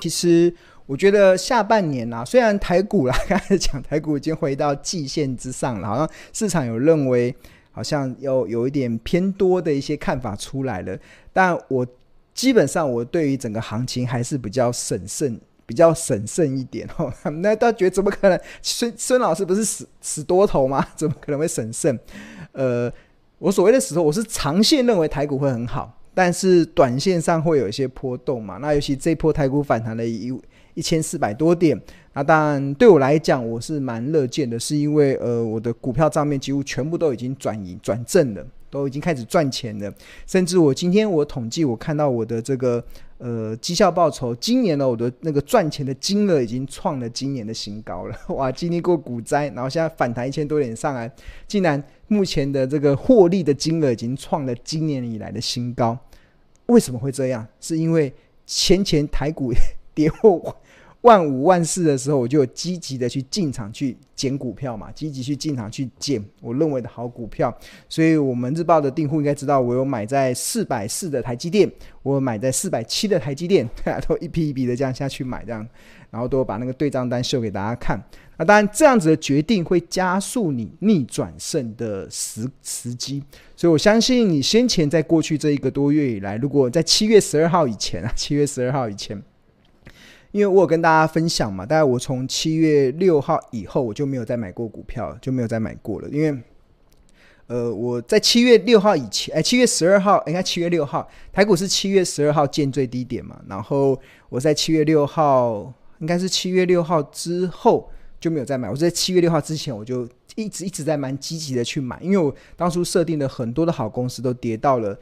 其实我觉得下半年啊，虽然台股啦，刚才讲台股已经回到季线之上了，好像市场有认为好像有有一点偏多的一些看法出来了，但我基本上我对于整个行情还是比较审慎，比较审慎一点 哦。那大家觉得怎么可能？孙孙老师不是死死多头吗？怎么可能会审慎？呃，我所谓的死多，我是长线认为台股会很好。但是短线上会有一些波动嘛？那尤其这波台股反弹了一一千四百多点，那当然对我来讲我是蛮乐见的，是因为呃我的股票账面几乎全部都已经转移转正了，都已经开始赚钱了，甚至我今天我统计我看到我的这个呃绩效报酬，今年呢我的那个赚钱的金额已经创了今年的新高了，哇！经历过股灾，然后现在反弹一千多点上来，竟然目前的这个获利的金额已经创了今年以来的新高。为什么会这样？是因为前前台股 跌破万五万四的时候，我就积极的去进场去捡股票嘛，积极去进场去捡我认为的好股票。所以，我们日报的订户应该知道，我有买在四百四的台积电，我买在四百七的台积电，都一批一批的这样下去买，这样，然后都把那个对账单秀给大家看。那当然，这样子的决定会加速你逆转胜的时时机，所以我相信你先前在过去这一个多月以来，如果在七月十二号以前啊，七月十二号以前，因为我有跟大家分享嘛，大概我从七月六号以后我就没有再买过股票，就没有再买过了，因为呃，我在七月六号以前，哎，七月十二号，应该七月六号，台股是七月十二号见最低点嘛，然后我在七月六号，应该是七月六号之后。就没有再买。我在七月六号之前，我就一直一直在蛮积极的去买，因为我当初设定的很多的好公司都跌到了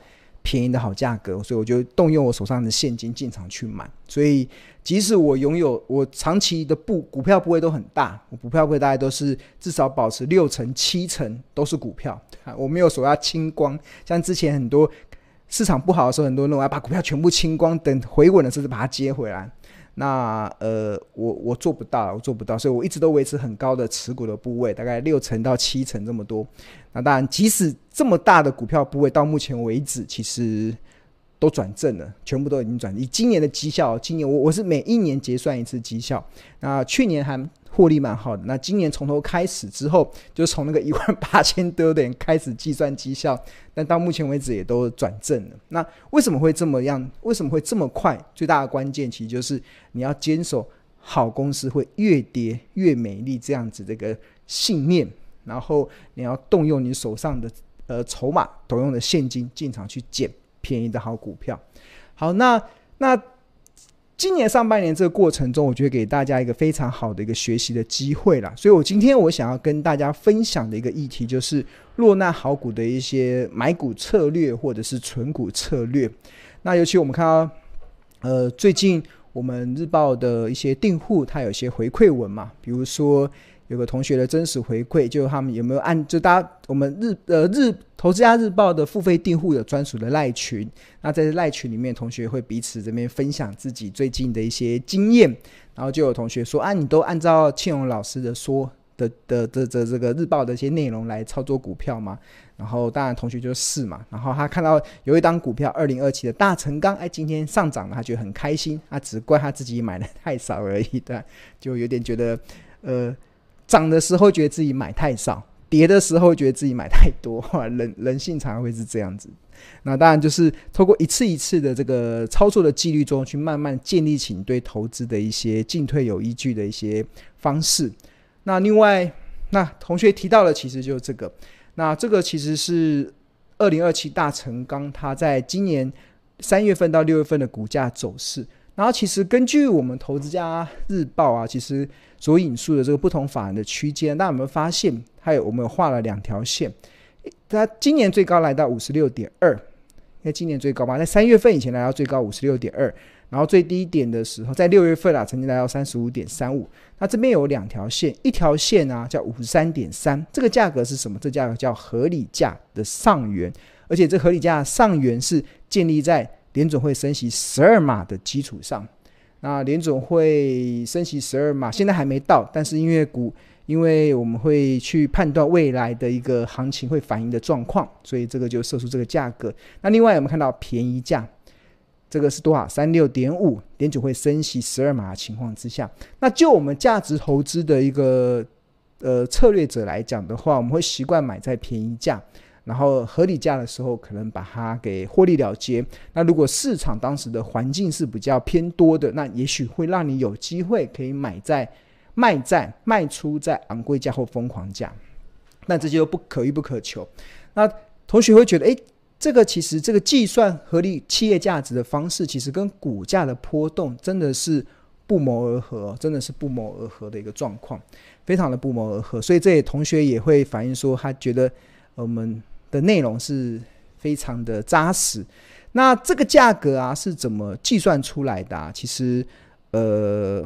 便宜的好价格，所以我就动用我手上的现金进场去买。所以即使我拥有我长期的部股票部位都很大，我股票部位大概都是至少保持六成七成都是股票，我没有说要清光。像之前很多市场不好的时候，很多人我要把股票全部清光，等回稳的时候把它接回来。那呃，我我做不到，我做不到，所以我一直都维持很高的持股的部位，大概六成到七成这么多。那当然，即使这么大的股票部位，到目前为止其实都转正了，全部都已经转。以今年的绩效，今年我我是每一年结算一次绩效，那去年还。获利蛮好的，那今年从头开始之后，就从那个一万八千多点开始计算绩效，但到目前为止也都转正了。那为什么会这么样？为什么会这么快？最大的关键其实就是你要坚守好公司会越跌越美丽这样子这个信念，然后你要动用你手上的呃筹码，动用的现金进场去捡便宜的好股票。好，那那。今年上半年这个过程中，我觉得给大家一个非常好的一个学习的机会啦。所以我今天我想要跟大家分享的一个议题，就是落难好股的一些买股策略或者是存股策略。那尤其我们看到，呃，最近我们日报的一些订户，他有些回馈文嘛，比如说。有个同学的真实回馈，就他们有没有按就大家我们日呃日投资家日报的付费订户有专属的赖群，那在赖群里面，同学会彼此这边分享自己最近的一些经验，然后就有同学说啊，你都按照庆荣老师的说的的的的这个日报的一些内容来操作股票吗？然后当然同学就是嘛，然后他看到有一档股票二零二七的大成钢，哎，今天上涨了，他觉得很开心，他只怪他自己买的太少而已，对，就有点觉得呃。涨的时候觉得自己买太少，跌的时候觉得自己买太多，人人性常会是这样子。那当然就是透过一次一次的这个操作的纪律中，去慢慢建立起你对投资的一些进退有依据的一些方式。那另外，那同学提到的其实就是这个。那这个其实是二零二七大成钢，它在今年三月份到六月份的股价走势。然后其实根据我们投资家日报啊，其实所引述的这个不同法人的区间，那我们发现还有我们有画了两条线，它今年最高来到五十六点二，因为今年最高嘛，在三月份以前来到最高五十六点二，然后最低点的时候在六月份啊，曾经来到三十五点三五。那这边有两条线，一条线啊叫五十三点三，这个价格是什么？这价格叫合理价的上缘，而且这合理价上缘是建立在。联准会升息十二码的基础上，那联准会升息十二码，现在还没到，但是因为股因为我们会去判断未来的一个行情会反映的状况，所以这个就设出这个价格。那另外有没有看到便宜价？这个是多少？三六点五，联准会升息十二码的情况之下，那就我们价值投资的一个呃策略者来讲的话，我们会习惯买在便宜价，然后合理价的时候可能把它给获利了结。那如果市场当时的环境是比较偏多的，那也许会让你有机会可以买在卖在卖出在昂贵价或疯狂价，那这就不可遇不可求。那同学会觉得，诶。这个其实，这个计算合理企业价值的方式，其实跟股价的波动真的是不谋而合，真的是不谋而合的一个状况，非常的不谋而合。所以这些同学也会反映说，他觉得我们的内容是非常的扎实。那这个价格啊是怎么计算出来的啊？其实，呃，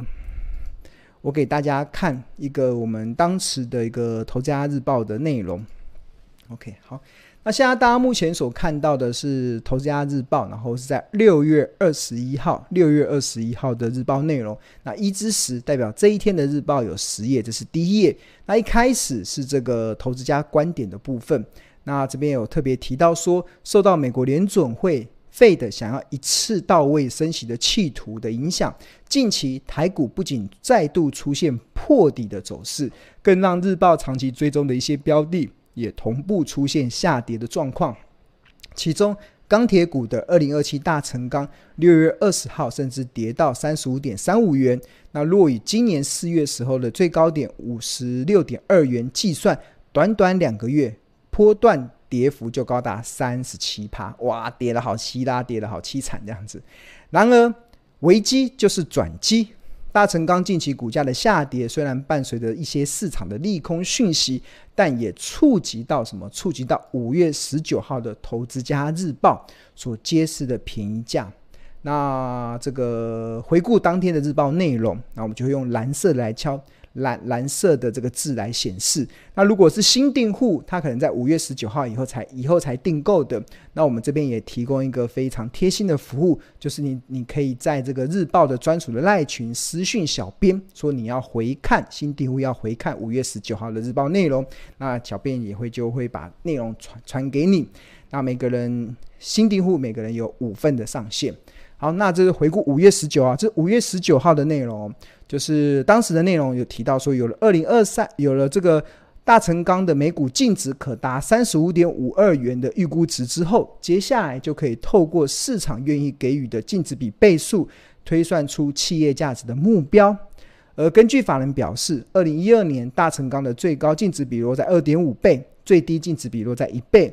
我给大家看一个我们当时的一个《投资家日报》的内容。OK，好。那现在大家目前所看到的是《投资家日报》，然后是在六月二十一号，六月二十一号的日报内容。那一至十代表这一天的日报有十页，这是第一页。那一开始是这个投资家观点的部分。那这边有特别提到说，受到美国联准会 Fed 想要一次到位升息的企图的影响，近期台股不仅再度出现破底的走势，更让日报长期追踪的一些标的。也同步出现下跌的状况，其中钢铁股的二零二七大成钢六月二十号甚至跌到三十五点三五元，那若以今年四月时候的最高点五十六点二元计算，短短两个月波段跌幅就高达三十七趴，哇，跌得好稀拉，跌得好凄惨这样子。然而危机就是转机。大成钢近期股价的下跌，虽然伴随着一些市场的利空讯息，但也触及到什么？触及到五月十九号的《投资家日报》所揭示的便宜价。那这个回顾当天的日报内容，那我们就会用蓝色来敲。蓝蓝色的这个字来显示。那如果是新订户，他可能在五月十九号以后才以后才订购的，那我们这边也提供一个非常贴心的服务，就是你你可以在这个日报的专属的赖群私讯小编，说你要回看新订户要回看五月十九号的日报内容，那小编也会就会把内容传传给你。那每个人新订户每个人有五份的上限。好，那这是回顾五月十九号，这五月十九号的内容。就是当时的内容有提到说，有了二零二三，有了这个大成钢的每股净值可达三十五点五二元的预估值之后，接下来就可以透过市场愿意给予的净值比倍数，推算出企业价值的目标。而根据法人表示，二零一二年大成钢的最高净值比落在二点五倍，最低净值比落在一倍，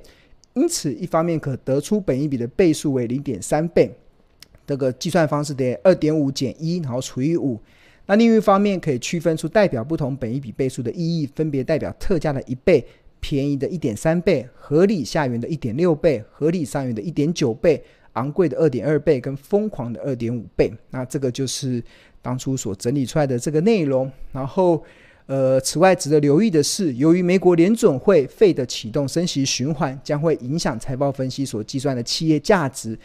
因此一方面可得出本一比的倍数为零点三倍，这个计算方式得二点五减一，然后除以五。那另一方面，可以区分出代表不同本一笔倍数的意义，分别代表特价的一倍、便宜的一点三倍、合理下缘的一点六倍、合理上缘的一点九倍、昂贵的二点二倍跟疯狂的二点五倍。那这个就是当初所整理出来的这个内容，然后。呃，此外，值得留意的是，由于美国联准会费的启动升息循环，将会影响财报分析所计算的企业价值。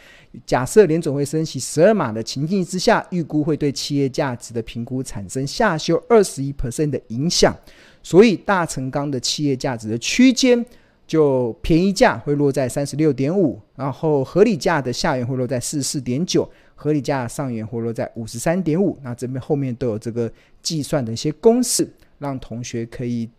假设联准会升息十二码的情境之下，预估会对企业价值的评估产生下修二十一 percent 的影响。所以，大成钢的企业价值的区间，就便宜价会落在三十六点五，然后合理价的下缘会落在四十四点九，合理价上缘会落在五十三点五。那这边后面都有这个计算的一些公式。让同学可以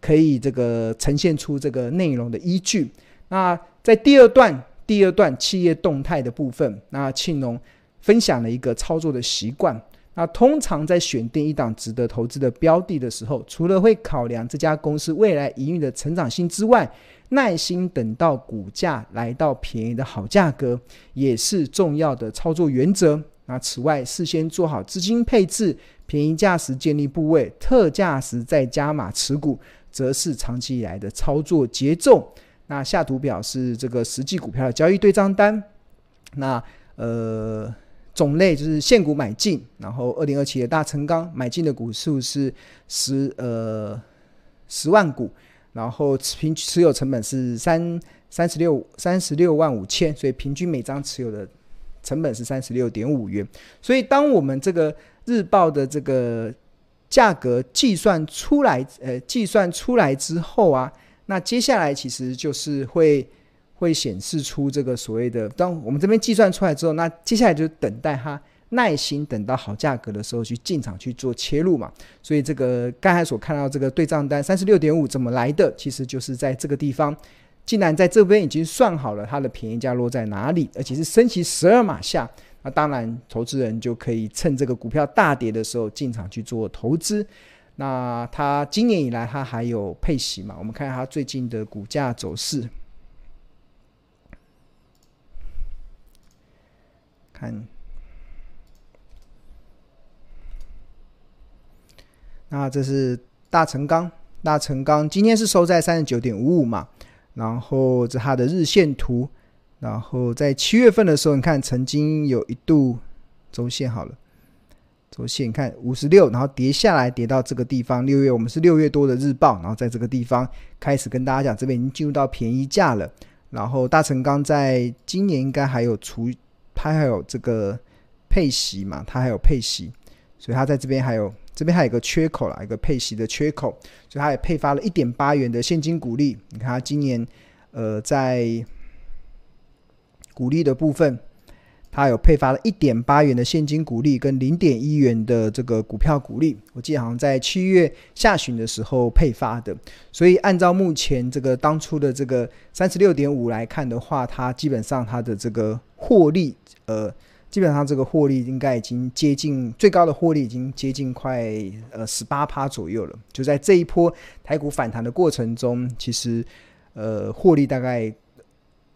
可以这个呈现出这个内容的依据。那在第二段第二段企业动态的部分，那庆农分享了一个操作的习惯。那通常在选定一档值得投资的标的的时候，除了会考量这家公司未来营运的成长性之外，耐心等到股价来到便宜的好价格，也是重要的操作原则。那此外，事先做好资金配置。便宜价时建立部位，特价时再加码持股，则是长期以来的操作节奏。那下图表示这个实际股票的交易对账单。那呃种类就是现股买进，然后二零二七的大成钢买进的股数是十呃十万股，然后平持有成本是三三十六三十六万五千，所以平均每张持有的成本是三十六点五元。所以当我们这个日报的这个价格计算出来，呃，计算出来之后啊，那接下来其实就是会会显示出这个所谓的，当我们这边计算出来之后，那接下来就等待它耐心等到好价格的时候去进场去做切入嘛。所以这个刚才所看到这个对账单三十六点五怎么来的，其实就是在这个地方，竟然在这边已经算好了它的便宜价落在哪里，而且是升息十二码下。那当然，投资人就可以趁这个股票大跌的时候进场去做投资。那它今年以来，它还有配息嘛？我们看看它最近的股价走势。看，那这是大成钢，大成钢今天是收在三十九点五五嘛？然后这它的日线图。然后在七月份的时候，你看曾经有一度周线好了，周线你看五十六，然后跌下来跌到这个地方。六月我们是六月多的日报，然后在这个地方开始跟大家讲，这边已经进入到便宜价了。然后大成钢在今年应该还有除，它还有这个配息嘛，它还有配息，所以它在这边还有这边还有一个缺口啦，一个配息的缺口，所以它也配发了一点八元的现金股利。你看它今年呃在。股利的部分，它有配发了一点八元的现金股利跟零点一元的这个股票股利，我记得好像在七月下旬的时候配发的。所以按照目前这个当初的这个三十六点五来看的话，它基本上它的这个获利，呃，基本上这个获利应该已经接近最高的获利已经接近快呃十八趴左右了。就在这一波台股反弹的过程中，其实呃获利大概。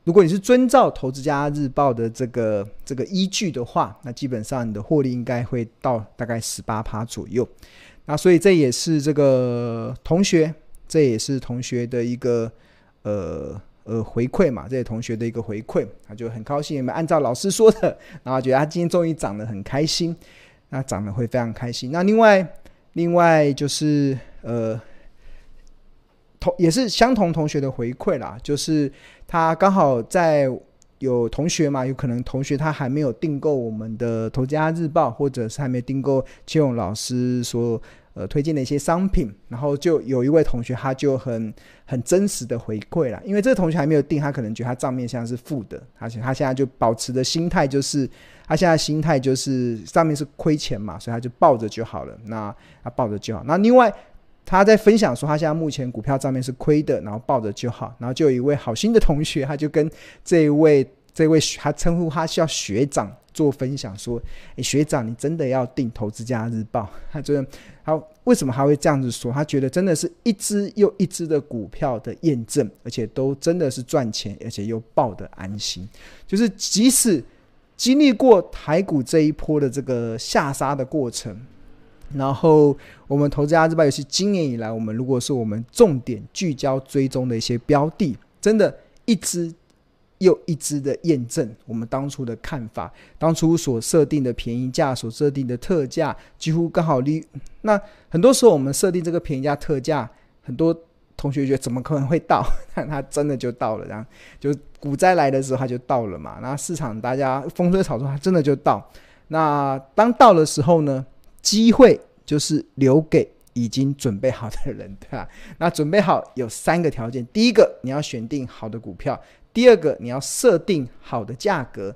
如果你是遵照《投资家日报》的这个这个依据的话，那基本上你的获利应该会到大概十八趴左右。那所以这也是这个同学，这也是同学的一个呃呃回馈嘛，这些同学的一个回馈，他就很高兴，有没有按照老师说的，然后觉得他今天终于涨得很开心，那涨得会非常开心。那另外另外就是呃。也是相同同学的回馈啦，就是他刚好在有同学嘛，有可能同学他还没有订购我们的《投资家日报》，或者是还没订购切勇老师所呃推荐的一些商品，然后就有一位同学他就很很真实的回馈啦，因为这个同学还没有订，他可能觉得他账面现在是负的，而且他现在就保持的心态就是他现在心态就是上面是亏钱嘛，所以他就抱着就好了，那他抱着就好，那另外。他在分享说，他现在目前股票账面是亏的，然后抱着就好。然后就有一位好心的同学，他就跟这一位这位他称呼他叫学长做分享说：“诶，学长，你真的要订《投资家日报》？他觉得他为什么他会这样子说？他觉得真的是一只又一只的股票的验证，而且都真的是赚钱，而且又抱得安心。就是即使经历过台股这一波的这个下杀的过程。”然后我们投资家日报也是今年以来，我们如果是我们重点聚焦追踪的一些标的，真的，一支又一支的验证我们当初的看法，当初所设定的便宜价，所设定的特价，几乎刚好离。那很多时候我们设定这个便宜价特价，很多同学觉得怎么可能会到？但它真的就到了，然后就股灾来的时候它就到了嘛。那市场大家风吹草动，它真的就到。那当到的时候呢？机会就是留给已经准备好的人，对吧？那准备好有三个条件：第一个，你要选定好的股票；第二个，你要设定好的价格，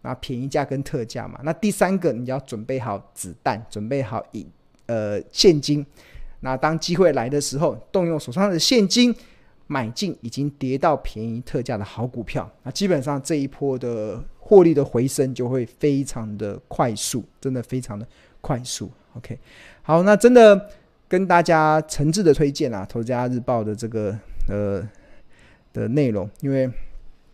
那便宜价跟特价嘛。那第三个，你要准备好子弹，准备好以呃现金。那当机会来的时候，动用手上的现金买进已经跌到便宜特价的好股票，那基本上这一波的获利的回升就会非常的快速，真的非常的。快速，OK，好，那真的跟大家诚挚的推荐啊，《投资家日报》的这个呃的内容，因为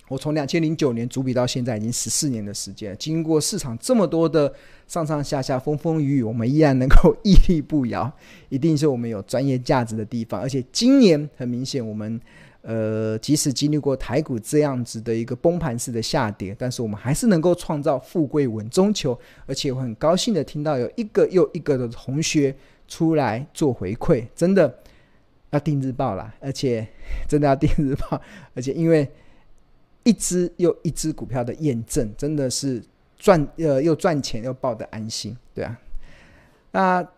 我从两千零九年主笔到现在已经十四年的时间，经过市场这么多的上上下下风风雨雨，我们依然能够屹立不摇，一定是我们有专业价值的地方。而且今年很明显，我们。呃，即使经历过台股这样子的一个崩盘式的下跌，但是我们还是能够创造富贵稳中求，而且我很高兴的听到有一个又一个的同学出来做回馈，真的要订日报啦，而且 真的要订日报，而且因为一只又一只股票的验证，真的是赚呃又赚钱又抱得安心，对啊，那。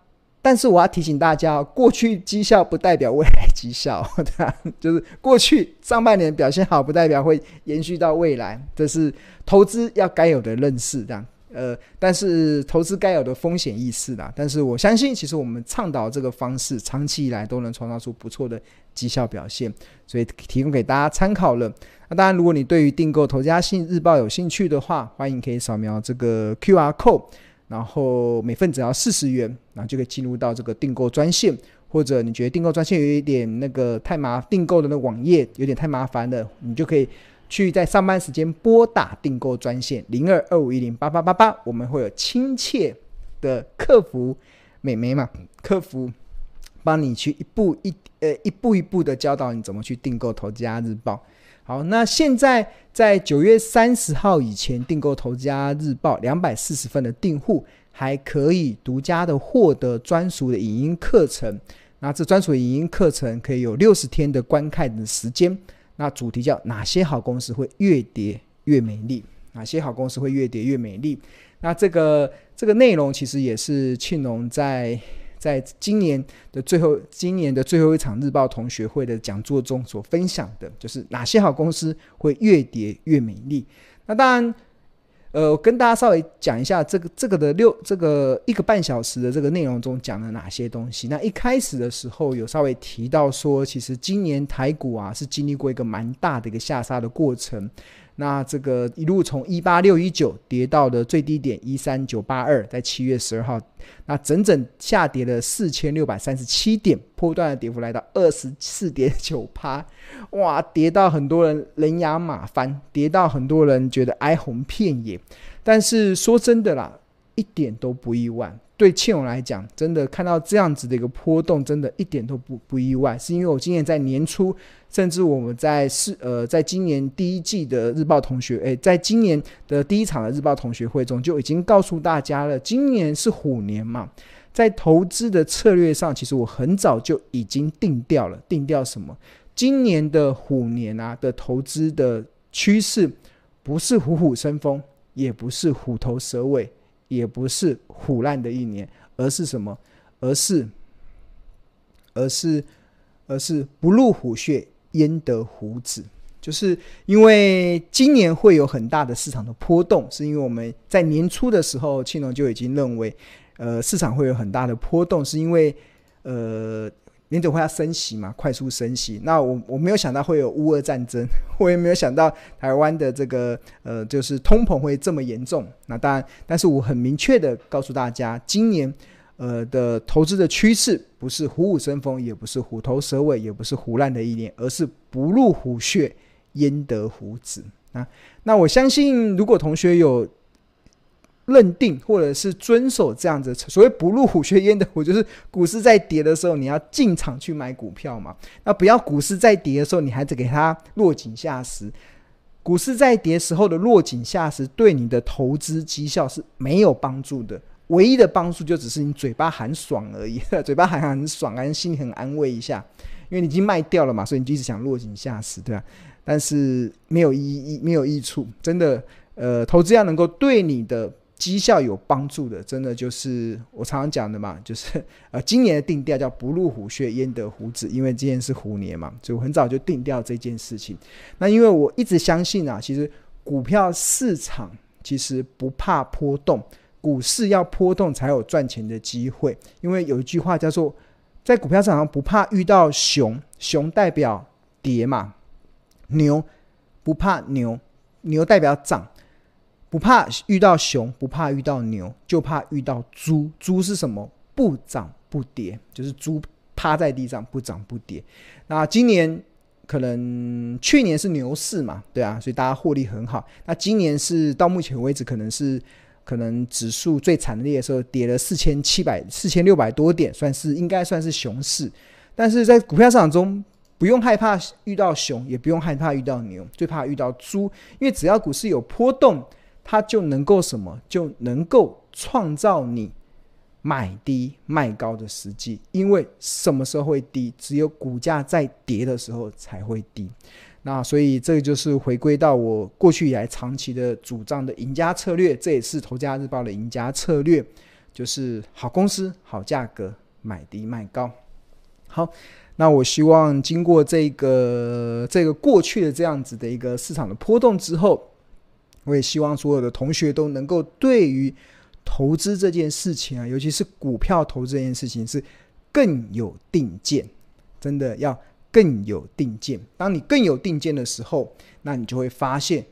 但是我要提醒大家，过去绩效不代表未来绩效，对啊？就是过去上半年表现好，不代表会延续到未来，这是投资要该有的认识，这样。呃，但是投资该有的风险意识啦。但是我相信，其实我们倡导这个方式，长期以来都能创造出不错的绩效表现，所以提供给大家参考了。那当然，如果你对于订购《投家信日报》有兴趣的话，欢迎可以扫描这个 QR code，然后每份只要四十元，然后就可以进入到这个订购专线。或者你觉得订购专线有一点那个太麻，订购的那网页有点太麻烦了，你就可以。去在上班时间拨打订购专线零二二五一零八八八八，我们会有亲切的客服美眉嘛，客服帮你去一步一呃一步一步的教导你怎么去订购《投资家日报》。好，那现在在九月三十号以前订购《投资家日报》两百四十份的订户，还可以独家的获得专属的影音课程。那这专属影音课程可以有六十天的观看的时间。那主题叫哪些好公司会越跌越美丽？哪些好公司会越跌越美丽？那这个这个内容其实也是庆隆在在今年的最后今年的最后一场日报同学会的讲座中所分享的，就是哪些好公司会越跌越美丽。那当然。呃，我跟大家稍微讲一下这个这个的六这个一个半小时的这个内容中讲了哪些东西。那一开始的时候有稍微提到说，其实今年台股啊是经历过一个蛮大的一个下杀的过程。那这个一路从一八六一九跌到了最低点一三九八二，在七月十二号，那整整下跌了四千六百三十七点，波段的跌幅来到二十四点九趴，哇，跌到很多人人仰马翻，跌到很多人觉得哀鸿遍野。但是说真的啦，一点都不意外。对庆隆来讲，真的看到这样子的一个波动，真的一点都不不意外。是因为我今年在年初，甚至我们在是呃，在今年第一季的日报同学，诶，在今年的第一场的日报同学会中，就已经告诉大家了，今年是虎年嘛，在投资的策略上，其实我很早就已经定调了，定调什么？今年的虎年啊的投资的趋势，不是虎虎生风，也不是虎头蛇尾。也不是虎烂的一年，而是什么？而是，而是，而是不入虎穴，焉得虎子？就是因为今年会有很大的市场的波动，是因为我们在年初的时候，庆龙就已经认为，呃，市场会有很大的波动，是因为，呃。联准会要升息嘛，快速升息。那我我没有想到会有乌俄战争，我也没有想到台湾的这个呃，就是通膨会这么严重。那当然，但是我很明确的告诉大家，今年呃的投资的趋势不是虎虎生风，也不是虎头蛇尾，也不是唬烂的一年，而是不入虎穴，焉得虎子啊。那我相信，如果同学有。认定或者是遵守这样子，所谓不入虎穴焉得虎，就是股市在跌的时候，你要进场去买股票嘛。那不要股市在跌的时候，你还得给它落井下石。股市在跌时候的落井下石，对你的投资绩效是没有帮助的。唯一的帮助就只是你嘴巴喊爽而已，嘴巴喊很爽，还心里很安慰一下，因为你已经卖掉了嘛，所以你就一直想落井下石，对吧？但是没有意义，没有益处。真的，呃，投资要能够对你的。绩效有帮助的，真的就是我常常讲的嘛，就是呃，今年的定调叫“不入虎穴，焉得虎子”，因为今年是虎年嘛，所以很早就定调这件事情。那因为我一直相信啊，其实股票市场其实不怕波动，股市要波动才有赚钱的机会。因为有一句话叫做，在股票市场上不怕遇到熊，熊代表跌嘛，牛不怕牛，牛代表涨。不怕遇到熊，不怕遇到牛，就怕遇到猪。猪是什么？不涨不跌，就是猪趴在地上不涨不跌。那今年可能去年是牛市嘛，对啊，所以大家获利很好。那今年是到目前为止，可能是可能指数最惨烈的时候，跌了四千七百、四千六百多点，算是应该算是熊市。但是在股票市场中，不用害怕遇到熊，也不用害怕遇到牛，最怕遇到猪，因为只要股市有波动。它就能够什么？就能够创造你买低卖高的时机，因为什么时候会低？只有股价在跌的时候才会低。那所以这个就是回归到我过去以来长期的主张的赢家策略，这也是《头家日报》的赢家策略，就是好公司、好价格，买低卖高。好，那我希望经过这个这个过去的这样子的一个市场的波动之后，我也希望所有的同学都能够对于投资这件事情啊，尤其是股票投资这件事情是更有定见，真的要更有定见。当你更有定见的时候，那你就会发现，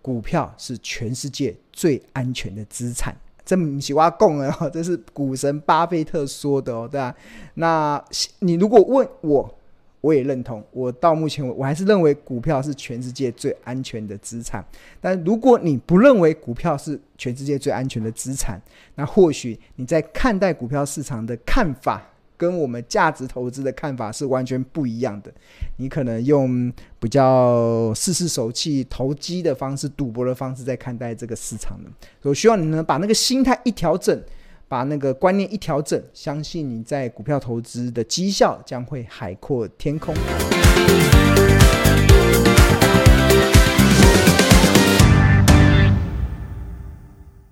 股票是全世界最安全的资产。这么喜欢供啊，这是股神巴菲特说的哦，对吧？那你如果问我，我也认同。我到目前我我还是认为股票是全世界最安全的资产。但如果你不认为股票是全世界最安全的资产，那或许你在看待股票市场的看法，跟我们价值投资的看法是完全不一样的。你可能用比较试试手气、投机的方式、赌博的方式在看待这个市场的。所以我希望你能把那个心态一调整，把那个观念一调整，相信你在股票投资的绩效将会海阔天空。